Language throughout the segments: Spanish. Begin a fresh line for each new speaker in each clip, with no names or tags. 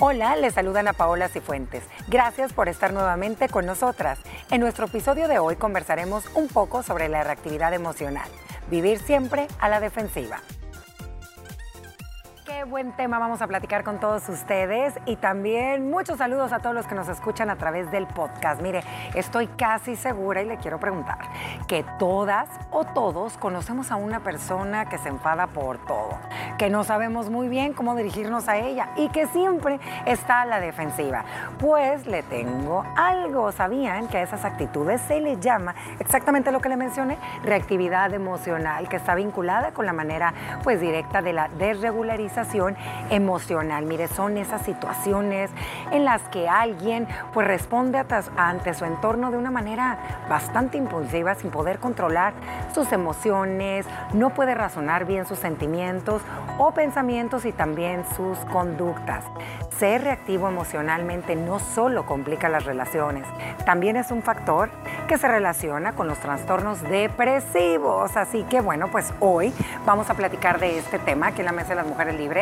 Hola, les saludan a Paola Cifuentes. Gracias por estar nuevamente con nosotras. En nuestro episodio de hoy conversaremos un poco sobre la reactividad emocional. Vivir siempre a la defensiva. Buen tema vamos a platicar con todos ustedes y también muchos saludos a todos los que nos escuchan a través del podcast. Mire, estoy casi segura y le quiero preguntar que todas o todos conocemos a una persona que se enfada por todo, que no sabemos muy bien cómo dirigirnos a ella y que siempre está a la defensiva. Pues le tengo algo. ¿Sabían que a esas actitudes se le llama exactamente lo que le mencioné? Reactividad emocional, que está vinculada con la manera pues directa de la desregularización emocional. Mire, son esas situaciones en las que alguien pues responde ante su entorno de una manera bastante impulsiva, sin poder controlar sus emociones, no puede razonar bien sus sentimientos o pensamientos y también sus conductas. Ser reactivo emocionalmente no solo complica las relaciones, también es un factor que se relaciona con los trastornos depresivos. Así que bueno, pues hoy vamos a platicar de este tema aquí en la Mesa de las Mujeres Libres.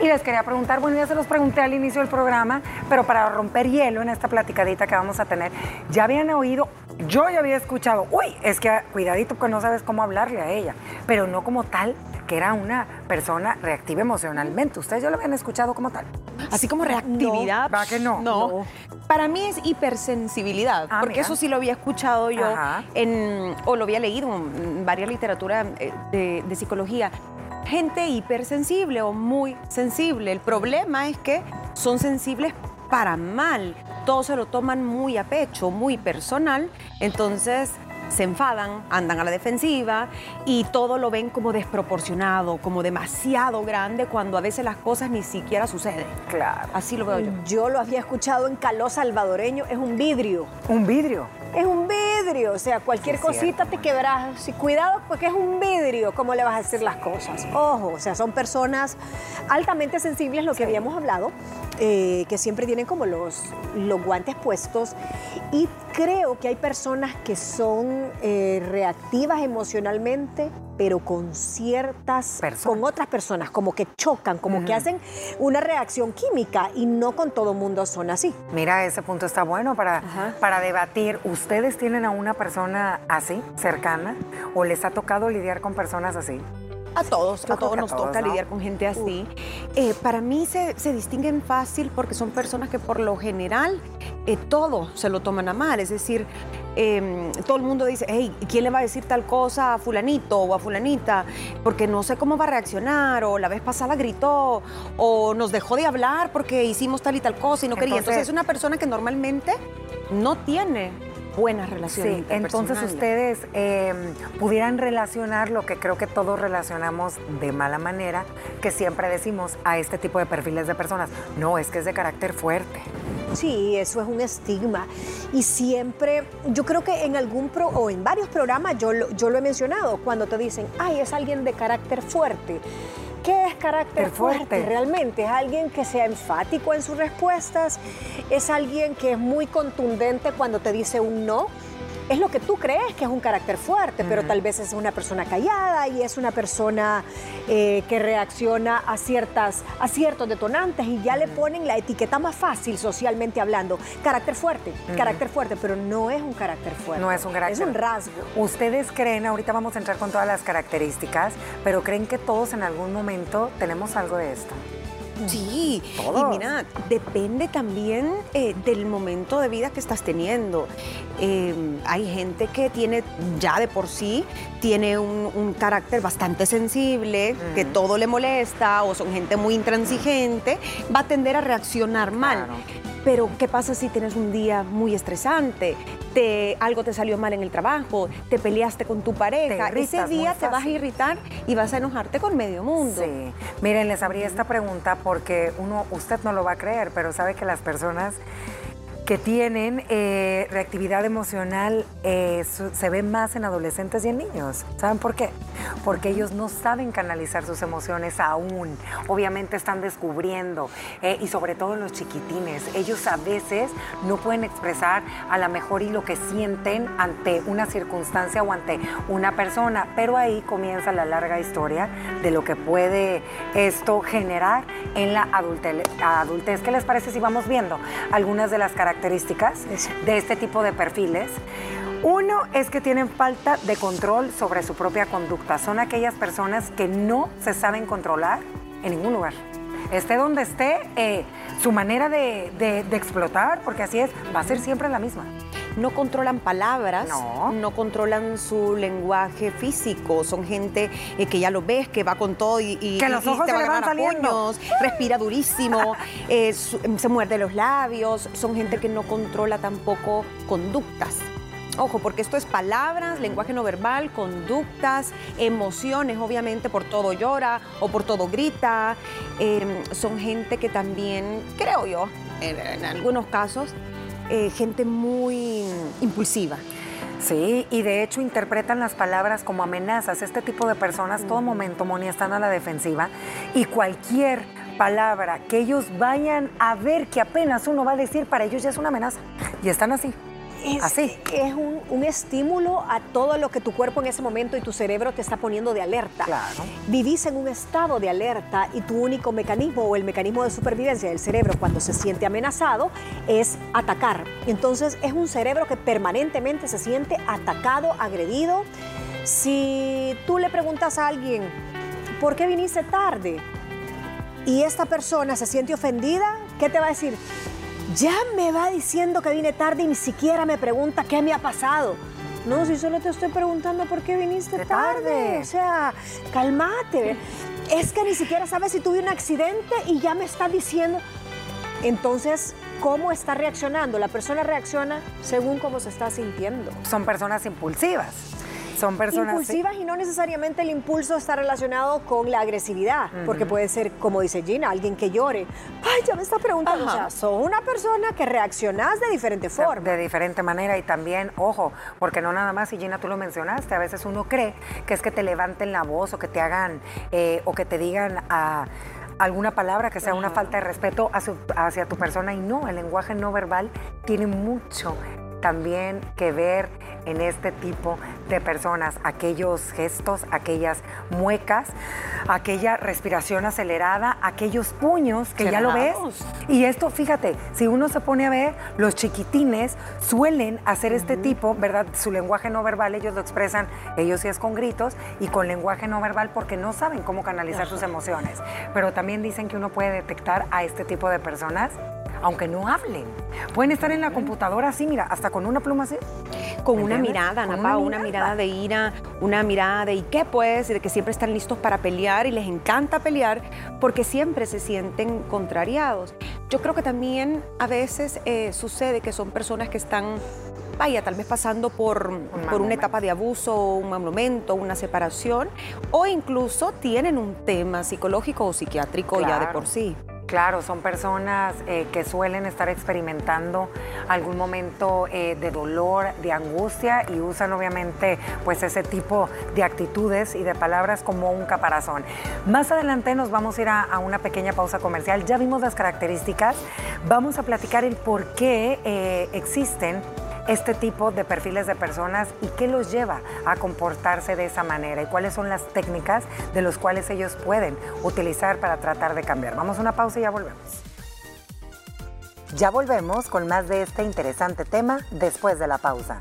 Y les quería preguntar, bueno, ya se los pregunté al inicio del programa, pero para romper hielo en esta platicadita que vamos a tener, ¿ya habían oído? Yo ya había escuchado, uy, es que cuidadito porque no sabes cómo hablarle a ella, pero no como tal que era una persona reactiva emocionalmente. ¿Ustedes ya lo habían escuchado como tal?
Así como reactividad.
¿Va que no?
No. Para mí es hipersensibilidad,
Ah,
porque
mira.
eso sí lo había escuchado yo en, o lo había leído en varias literatura eh, de, de psicología. Gente hipersensible o muy sensible. El problema es que son sensibles para mal. Todos se lo toman muy a pecho, muy personal. Entonces se enfadan, andan a la defensiva y todo lo ven como desproporcionado, como demasiado grande, cuando a veces las cosas ni siquiera suceden.
Claro.
Así lo veo yo.
Yo lo había escuchado en caló salvadoreño, es un vidrio.
Un vidrio.
Es un vidrio, o sea, cualquier
Sí,
cosita
cierto,
te quebras. Sí, cuidado porque es un vidrio, ¿cómo le vas a decir las cosas? Ojo, o sea, son personas altamente sensibles, lo que habíamos hablado, eh, que siempre tienen como los, los guantes puestos. Y creo que hay personas que son eh, reactivas emocionalmente, pero con ciertas,
Personas.
con otras personas, como que chocan, como que hacen una reacción química y no con todo mundo son así.
Mira, ese punto está bueno para, para debatir. ¿Ustedes tienen a una persona así, cercana? ¿O les ha tocado lidiar con personas así?
A todos,
Yo
a todos
a
nos
todos,
toca
¿no?
lidiar con gente así. Eh, para mí se, se distinguen fácil porque son personas que por lo general eh, todo se lo toman a mal. Es decir, eh, todo el mundo dice, hey, ¿quién le va a decir tal cosa a fulanito o a fulanita? Porque no sé cómo va a reaccionar, o la vez pasada gritó, o nos dejó de hablar porque hicimos tal y tal cosa y no quería.
Entonces
es una persona que normalmente no tiene buenas relaciones.
Sí, entonces ustedes eh, pudieran relacionar lo que creo que todos relacionamos de mala manera, que siempre decimos a este tipo de perfiles de personas. No, es que es de carácter fuerte.
Sí, eso es un estigma. Y siempre, yo creo que en algún pro, o en varios programas yo lo, yo lo he mencionado, cuando te dicen, ay, es alguien de carácter fuerte. ¿Qué es carácter
fuerte?
Realmente es alguien que sea enfático en sus respuestas, es alguien que es muy contundente cuando te dice un no. Es lo que tú crees que es un carácter fuerte, pero tal vez es una persona callada y es una persona eh, que reacciona a, ciertas, a ciertos detonantes y ya le ponen la etiqueta más fácil socialmente hablando. Carácter fuerte, carácter fuerte, pero no es un carácter fuerte.
No es un carácter.
Es un rasgo.
¿Ustedes creen, ahorita vamos a entrar con todas las características, pero creen que todos en algún momento tenemos algo de esto?
Sí,
Todos.
y mira, depende también eh, del momento de vida que estás teniendo. Eh, hay gente que tiene ya de por sí, tiene un, un carácter bastante sensible, que todo le molesta, o son gente muy intransigente, va a tender a reaccionar mal.
Claro.
Pero, ¿qué pasa si tienes un día muy estresante? Te, algo te salió mal en el trabajo, te peleaste con tu pareja. Ese día te vas a irritar y vas a enojarte con medio mundo.
Sí. Miren, les abrí esta pregunta porque uno, usted no lo va a creer, pero sabe que las personas que tienen eh, reactividad emocional eh, se ve más en adolescentes y en niños. ¿Saben por qué? Porque ellos no saben canalizar sus emociones aún. Obviamente están descubriendo eh, y sobre todo los chiquitines. Ellos a veces no pueden expresar a lo mejor y lo que sienten ante una circunstancia o ante una persona, pero ahí comienza la larga historia de lo que puede esto generar en la adultez. ¿Qué les parece si vamos viendo algunas de las características características de este tipo de perfiles. Uno es que tienen falta de control sobre su propia conducta. Son aquellas personas que no se saben controlar en ningún lugar. Esté donde esté, eh, su manera de, de explotar, porque así es, va a ser siempre la misma.
No controlan palabras, no, controlan su lenguaje físico, son gente eh, que ya lo ves, que va con todo y,
que los ojos te van a puños,
respira durísimo, eh, se muerde los labios, son gente que no controla tampoco conductas. Ojo, porque esto es palabras, lenguaje no verbal, conductas, emociones, obviamente, por todo llora o por todo grita. Em, son gente que también, creo yo, en algunos casos, eh, gente muy impulsiva.
Sí, y de hecho interpretan las palabras como amenazas. Este tipo de personas, todo momento, Moni, están a la defensiva y cualquier palabra que ellos vayan a ver que apenas uno va a decir, para ellos ya es una amenaza. Y están así.
Es,
Así.
Es un, estímulo a todo lo que tu cuerpo en ese momento y tu cerebro te está poniendo de alerta.
Claro.
Vivís en un estado de alerta y tu único mecanismo o el mecanismo de supervivencia del cerebro cuando se siente amenazado es atacar. Entonces es un cerebro que permanentemente se siente atacado, agredido. Si tú le preguntas a alguien, ¿por qué viniste tarde? Y esta persona se siente ofendida, ¿qué te va a decir? Ya me va diciendo que vine tarde y ni siquiera me pregunta qué me ha pasado. No, si solo te estoy preguntando por qué viniste tarde. O sea, calmate. Es que ni siquiera sabes si tuve un accidente y ya me está diciendo. Entonces, ¿cómo está reaccionando? La persona reacciona según cómo se está sintiendo.
Son personas impulsivas son personas
impulsivas y no necesariamente el impulso está relacionado con la agresividad, porque puede ser, como dice Gina, alguien que llore. Ay, ya me está preguntando. O sea, son una persona que reaccionas de diferente forma.
De diferente manera y también, ojo, porque no nada más, y Gina, tú lo mencionaste, a veces uno cree que es que te levanten la voz o que te hagan eh, o que te digan a alguna palabra que sea una falta de respeto hacia tu persona y no, el lenguaje no verbal tiene mucho también que ver en este tipo de personas, aquellos gestos, aquellas muecas, aquella respiración acelerada, aquellos puños que ya lo ves. Y esto, fíjate, si uno se pone a ver, los chiquitines suelen hacer este tipo, ¿verdad? Su lenguaje no verbal, ellos lo expresan, ellos sí es con gritos y con lenguaje no verbal porque no saben cómo canalizar sus emociones. Pero también dicen que uno puede detectar a este tipo de personas aunque no hablen. Pueden estar en la computadora así, mira, hasta con una pluma así.
Con una mirada, una, mirada de ira, una mirada de ¿y qué pues? De que siempre están listos para pelear y les encanta pelear porque siempre se sienten contrariados. Yo creo que también a veces eh, sucede que son personas que están vaya, tal vez pasando por, por una etapa de abuso, un mal momento, una separación, o incluso tienen un tema psicológico o psiquiátrico ya de por sí.
Claro, son personas eh, que suelen estar experimentando algún momento eh, de dolor, de angustia y usan obviamente pues ese tipo de actitudes y de palabras como un caparazón. Más adelante nos vamos a ir a, una pequeña pausa comercial. Ya vimos las características, vamos a platicar el por qué eh, existen este tipo de perfiles de personas y qué los lleva a comportarse de esa manera y cuáles son las técnicas de los cuales ellos pueden utilizar para tratar de cambiar. Vamos a una pausa y ya volvemos. Ya volvemos con más de este interesante tema después de la pausa.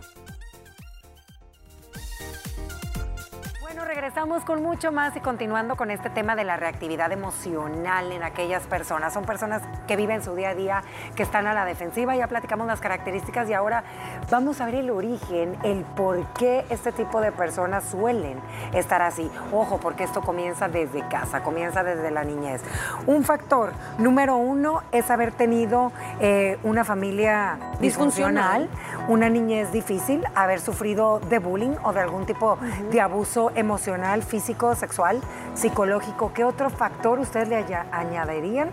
Regresamos con mucho más y continuando con este tema de la reactividad emocional en aquellas personas. Son personas que viven su día a día, que están a la defensiva. Ya platicamos las características y ahora vamos a ver el origen, el por qué este tipo de personas suelen estar así. Ojo, porque esto comienza desde casa, comienza desde la niñez. Un factor número uno es haber tenido eh, una familia disfuncional, una niñez difícil, haber sufrido de bullying o de algún tipo de abuso emocional físico, sexual, psicológico, ¿qué otro factor ustedes le añadirían?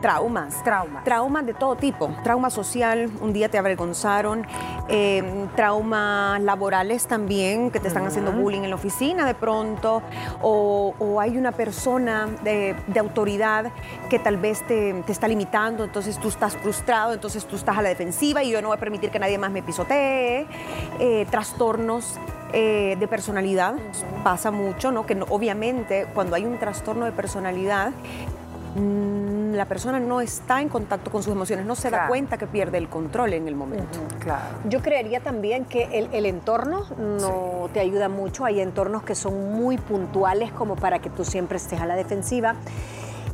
traumas.
Traumas.
Traumas de todo tipo. Trauma social, un día te avergonzaron, eh, traumas laborales también, que te están haciendo bullying en la oficina de pronto, o, o hay una persona de, de autoridad que tal vez te, te está limitando, entonces tú estás frustrado, entonces tú estás a la defensiva y yo no voy a permitir que nadie más me pisotee. Eh, trastornos eh, de personalidad, pasa mucho, ¿no? Que no- obviamente cuando hay un trastorno de personalidad, mm, la persona no está en contacto con sus emociones, no se da cuenta que pierde el control en el momento.
Claro.
Yo creería también que el, el entorno no te ayuda mucho. Hay entornos que son muy puntuales como para que tú siempre estés a la defensiva.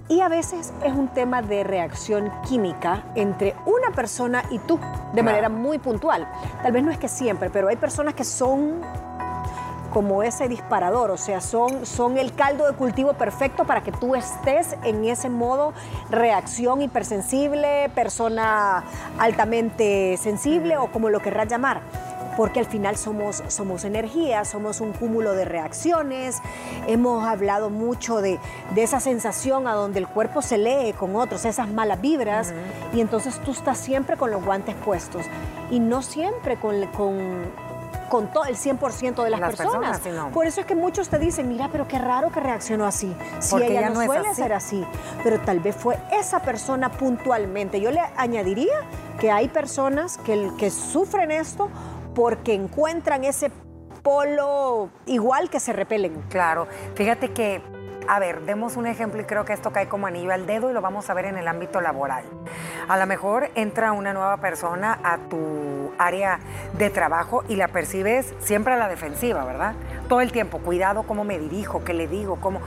Y a veces es un tema de reacción química entre una persona y tú, de manera muy puntual. Tal vez no es que siempre, pero hay personas que son como ese disparador, o sea, son, son el caldo de cultivo perfecto para que tú estés en ese modo reacción hipersensible, persona altamente sensible o como lo querrás llamar. Porque al final somos, somos energía, somos un cúmulo de reacciones. Hemos hablado mucho de, de esa sensación a donde el cuerpo se lee con otros, esas malas vibras. Y entonces tú estás siempre con los guantes puestos. Y no siempre con, con, con todo el 100% de las,
Las
personas.
personas, sí, no.
Por eso es que muchos te dicen, mira, pero qué raro que reaccionó así. Si
Porque
ella
ella
no, suele
así.
ser así. Pero tal vez fue esa persona puntualmente. Yo le añadiría que hay personas que, que sufren esto porque encuentran ese polo igual que se repelen.
Claro, fíjate que, a ver, demos un ejemplo y creo que esto cae como anillo al dedo y lo vamos a ver en el ámbito laboral. A lo mejor entra una nueva persona a tu área de trabajo y la percibes siempre a la defensiva, ¿verdad? Todo el tiempo, cuidado cómo me dirijo, qué le digo, cómo...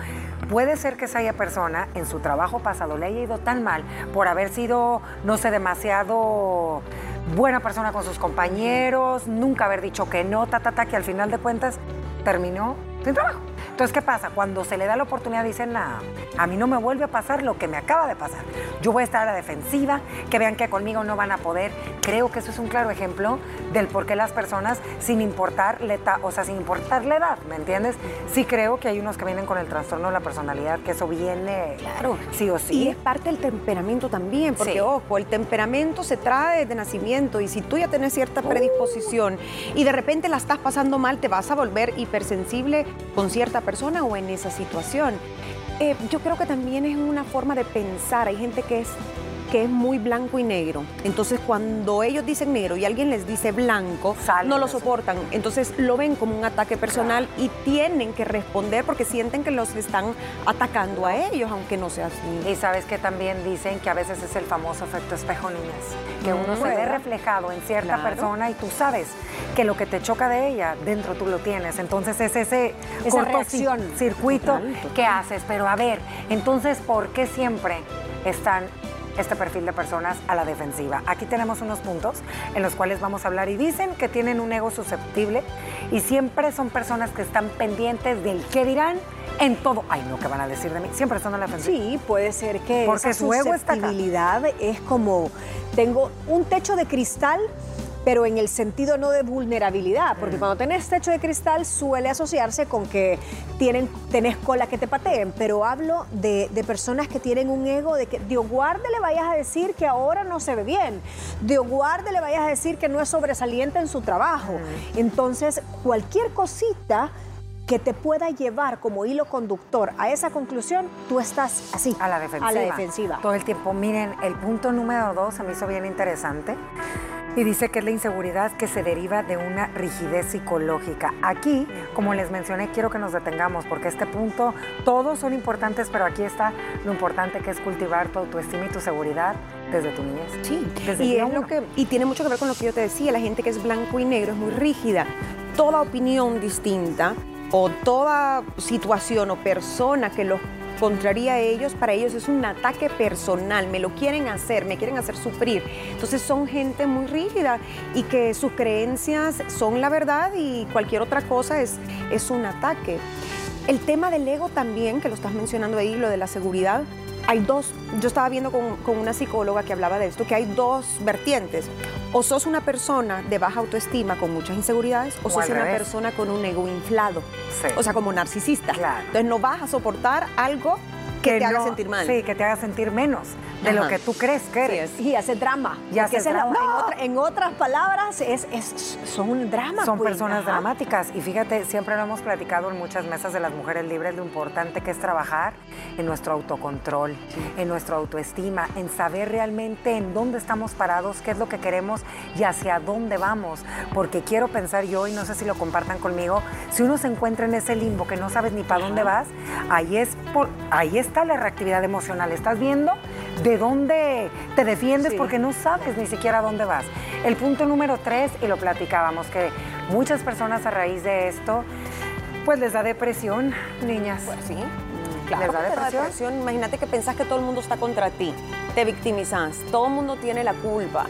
Puede ser que esa persona en su trabajo pasado le haya ido tan mal por haber sido, no sé, demasiado buena persona con sus compañeros, nunca haber dicho que no, ta, ta, ta, que al final de cuentas terminó sin trabajo. Entonces, ¿qué pasa? Cuando se le da la oportunidad, dicen, nah, a mí no me vuelve a pasar lo que me acaba de pasar. Yo voy a estar a la defensiva, que vean que conmigo no van a poder. Creo que eso es un claro ejemplo del por qué las personas, sin importar la edad, o sea, sin importar la edad, ¿me entiendes? Sí creo que hay unos que vienen con el trastorno de la personalidad, que eso viene
Claro.
sí o
Y
sí.
es parte del temperamento también, porque
Sí.
ojo, el temperamento se trae desde nacimiento y si tú ya tienes cierta predisposición y de repente la estás pasando mal, te vas a volver hipersensible con cierta persona o en esa situación. Eh, yo creo que también es una forma de pensar. Hay gente que es que es muy blanco y negro. Entonces, cuando ellos dicen negro y alguien les dice blanco,
Salen
no lo soportan. Entonces, lo ven como un ataque personal y tienen que responder porque sienten que los están atacando a ellos, aunque no sea así.
Y sabes que también dicen que a veces es el famoso efecto espejo niñas, que uno
Mm,
se ve reflejado en cierta
Claro.
persona y tú sabes que lo que te choca de ella, dentro tú lo tienes. Entonces es ese
Esa reacción.
ci- circuito
Total, total.
que haces. Pero a ver, entonces, ¿por qué siempre están este perfil de personas a la defensiva? Aquí tenemos unos puntos en los cuales vamos a hablar y dicen que tienen un ego susceptible y siempre son personas que están pendientes del qué dirán en todo. Ay, no, ¿qué van a decir de mí? Siempre están a la defensiva.
Sí, puede ser que
Porque
esa
su ego está acá.
es como tengo un techo de cristal, pero en el sentido no de vulnerabilidad,
Mm.
porque cuando tenés techo de cristal suele asociarse con que tienen, tenés cola que te pateen, pero hablo de, de personas que tienen un ego de que Dios guarde le vayas a decir que ahora no se ve bien, Dios guarde le vayas a decir que no es sobresaliente en su trabajo.
Mm.
Entonces, cualquier cosita que te pueda llevar como hilo conductor a esa conclusión, tú estás así.
A la defensiva.
A la defensiva.
Todo el tiempo. Miren, el punto número dos se me hizo bien interesante. Y dice que es la inseguridad que se deriva de una rigidez psicológica. Aquí, como les mencioné, quiero que nos detengamos porque este punto, todos son importantes, pero aquí está lo importante que es cultivar tu autoestima y tu seguridad desde tu niñez.
Sí,
Desde
y, es lo que, y tiene mucho que ver con lo que yo te decía, la gente que es blanco y negro es muy rígida. Toda opinión distinta o toda situación o persona que los contraría a ellos, para ellos es un ataque personal, me lo quieren hacer, me quieren hacer sufrir. Entonces son gente muy rígida y que sus creencias son la verdad y cualquier otra cosa es, es un ataque. El tema del ego también, que lo estás mencionando ahí, lo de la seguridad, hay dos, yo estaba viendo con, con una psicóloga que hablaba de esto, que hay dos vertientes. O sos una persona de baja autoestima con muchas inseguridades, o,
O
sos una
revés.
persona con un ego inflado.
Sí.
O sea, como narcisista.
Claro.
Entonces no vas a soportar algo que, te haga sentir mal.
Sí, que te haga sentir menos de lo que tú crees que eres.
Y hace drama.
Y hace
la-
drama.
en, otra- en otras palabras, es, es- son un drama.
Son
queen.
personas
Ajá.
dramáticas y fíjate, siempre lo hemos platicado en muchas mesas de las mujeres libres, lo importante que es trabajar en nuestro autocontrol, en nuestra autoestima, en saber realmente en dónde estamos parados, qué es lo que queremos y hacia dónde vamos. Porque quiero pensar yo, y no sé si lo compartan conmigo, si uno se encuentra en ese limbo que no sabes ni para dónde vas, ahí, es por, ahí está la reactividad emocional. Estás viendo de dónde te defiendes
Sí.
porque no sabes ni siquiera dónde vas. El punto número tres, y lo platicábamos, que muchas personas a raíz de esto, pues les da depresión, niñas.
Pues sí.
¿Les
Claro
da
te da
depresión?
Imagínate que pensás que todo el mundo está contra ti. Te victimizas. Todo el mundo tiene la culpa.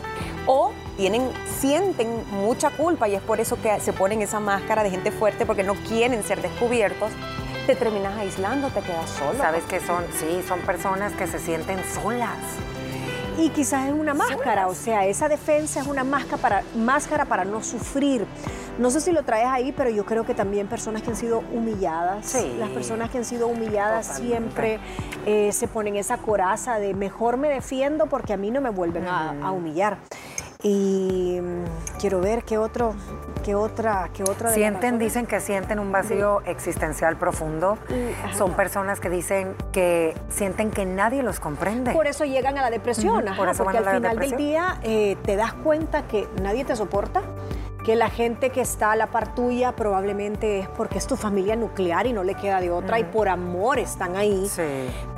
O tienen, sienten mucha culpa y es por eso que se ponen esa máscara de gente fuerte porque no quieren ser descubiertos. Te terminas aislando, te quedas solo.
Sabes que son, sí, son personas que se sienten solas.
Y quizás es una máscara, o sea, esa defensa es una máscara para, máscara para no sufrir. No sé si lo traes ahí, pero yo creo que también personas que han sido humilladas,
Sí.
las personas que han sido humilladas
Totalmente.
siempre eh, se ponen esa coraza de mejor me defiendo porque a mí no me vuelven a, a humillar. Y mm, quiero ver qué otro, qué otra, qué otra de
Sienten, dicen que sienten un vacío existencial profundo.
Y-.
Son personas que dicen que sienten que nadie los comprende.
Por eso llegan a la depresión, ajá,
por eso
porque
van a
al
la
final del día eh, te das cuenta que nadie te soporta, que la gente que está a la par tuya probablemente es porque es tu familia nuclear y no le queda de otra y por amor están ahí.
Sí.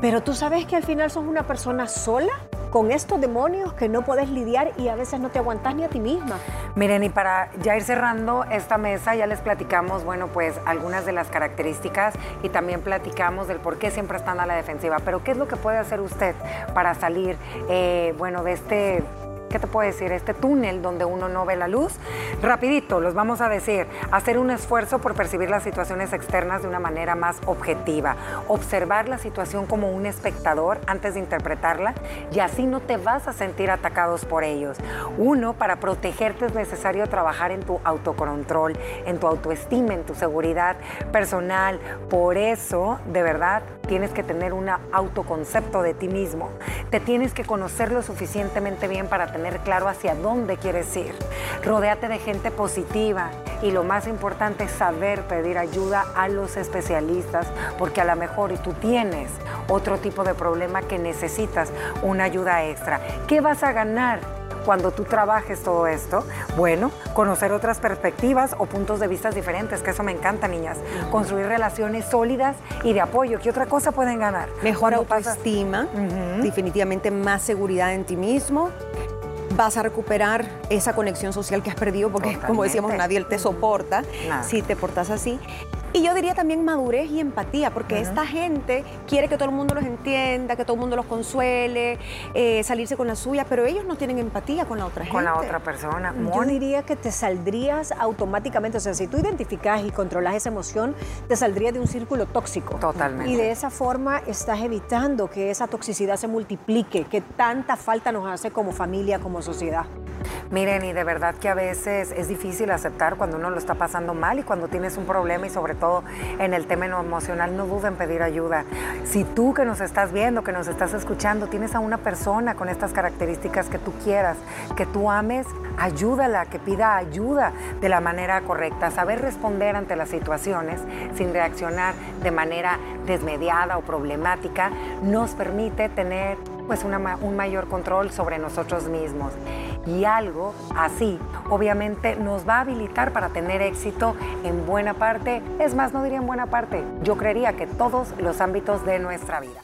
Pero tú sabes que al final sos una persona sola con estos demonios que no puedes lidiar y a veces no te aguantas ni a ti misma.
Miren, y para ya ir cerrando esta mesa, ya les platicamos, bueno, pues algunas de las características y también platicamos del por qué siempre están a la defensiva. Pero, ¿qué es lo que puede hacer usted para salir, eh, bueno, de este... ¿Qué te puedo decir? Este túnel donde uno no ve la luz. Rapidito, los vamos a decir. Hacer un esfuerzo por percibir las situaciones externas de una manera más objetiva. Observar la situación como un espectador antes de interpretarla y así no te vas a sentir atacados por ellos. Uno, para protegerte es necesario trabajar en tu autocontrol, en tu autoestima, en tu seguridad personal. Por eso, de verdad, tienes que tener un autoconcepto de ti mismo. Te tienes que conocer lo suficientemente bien para tener claro hacia dónde quieres ir. Rodéate de gente positiva y lo más importante es saber pedir ayuda a los especialistas porque a lo mejor y tú tienes otro tipo de problema que necesitas una ayuda extra. ¿Qué vas a ganar? cuando tú trabajes todo esto? Bueno, conocer otras perspectivas o puntos de vista diferentes, que eso me encanta, niñas. Construir relaciones sólidas y de apoyo. ¿Qué otra cosa pueden ganar?
Mejor autoestima, definitivamente más seguridad en ti mismo. Vas a recuperar esa conexión social que has perdido porque, como decíamos, nadie te soporta
Nada.
si te portas así. Y yo diría también madurez y empatía, porque esta gente quiere que todo el mundo los entienda, que todo el mundo los consuele, eh, salirse con la suya, pero ellos no tienen empatía con la otra gente.
con la otra persona.
Yo diría que te saldrías automáticamente, o sea, si tú identificas y controlas esa emoción, te saldrías de un círculo tóxico.
Totalmente.
Y de esa forma estás evitando que esa toxicidad se multiplique, que tanta falta nos hace como familia, como sociedad.
Miren, y de verdad que a veces es difícil aceptar cuando uno lo está pasando mal y cuando tienes un problema y sobre todo en el tema emocional, no duden en pedir ayuda. Si tú que nos estás viendo, que nos estás escuchando, tienes a una persona con estas características que tú quieras, que tú ames, ayúdala, que pida ayuda de la manera correcta, saber responder ante las situaciones sin reaccionar de manera desmediada o problemática, nos permite tener pues un mayor control sobre nosotros mismos. Y algo así, obviamente, nos va a habilitar para tener éxito en buena parte, es más, no diría en buena parte, yo creería que todos los ámbitos de nuestra vida.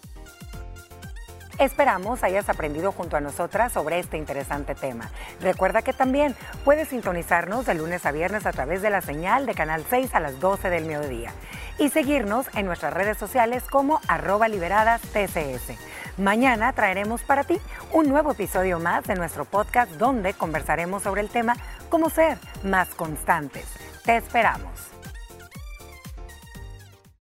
Esperamos hayas aprendido junto a nosotras sobre este interesante tema. Recuerda que también puedes sintonizarnos de lunes a viernes a través de la señal de Canal 6 a las 12 del mediodía y seguirnos en nuestras redes sociales como arroba liberadas TCS. Mañana traeremos para ti un nuevo episodio más de nuestro podcast donde conversaremos sobre el tema cómo ser más constantes. Te esperamos.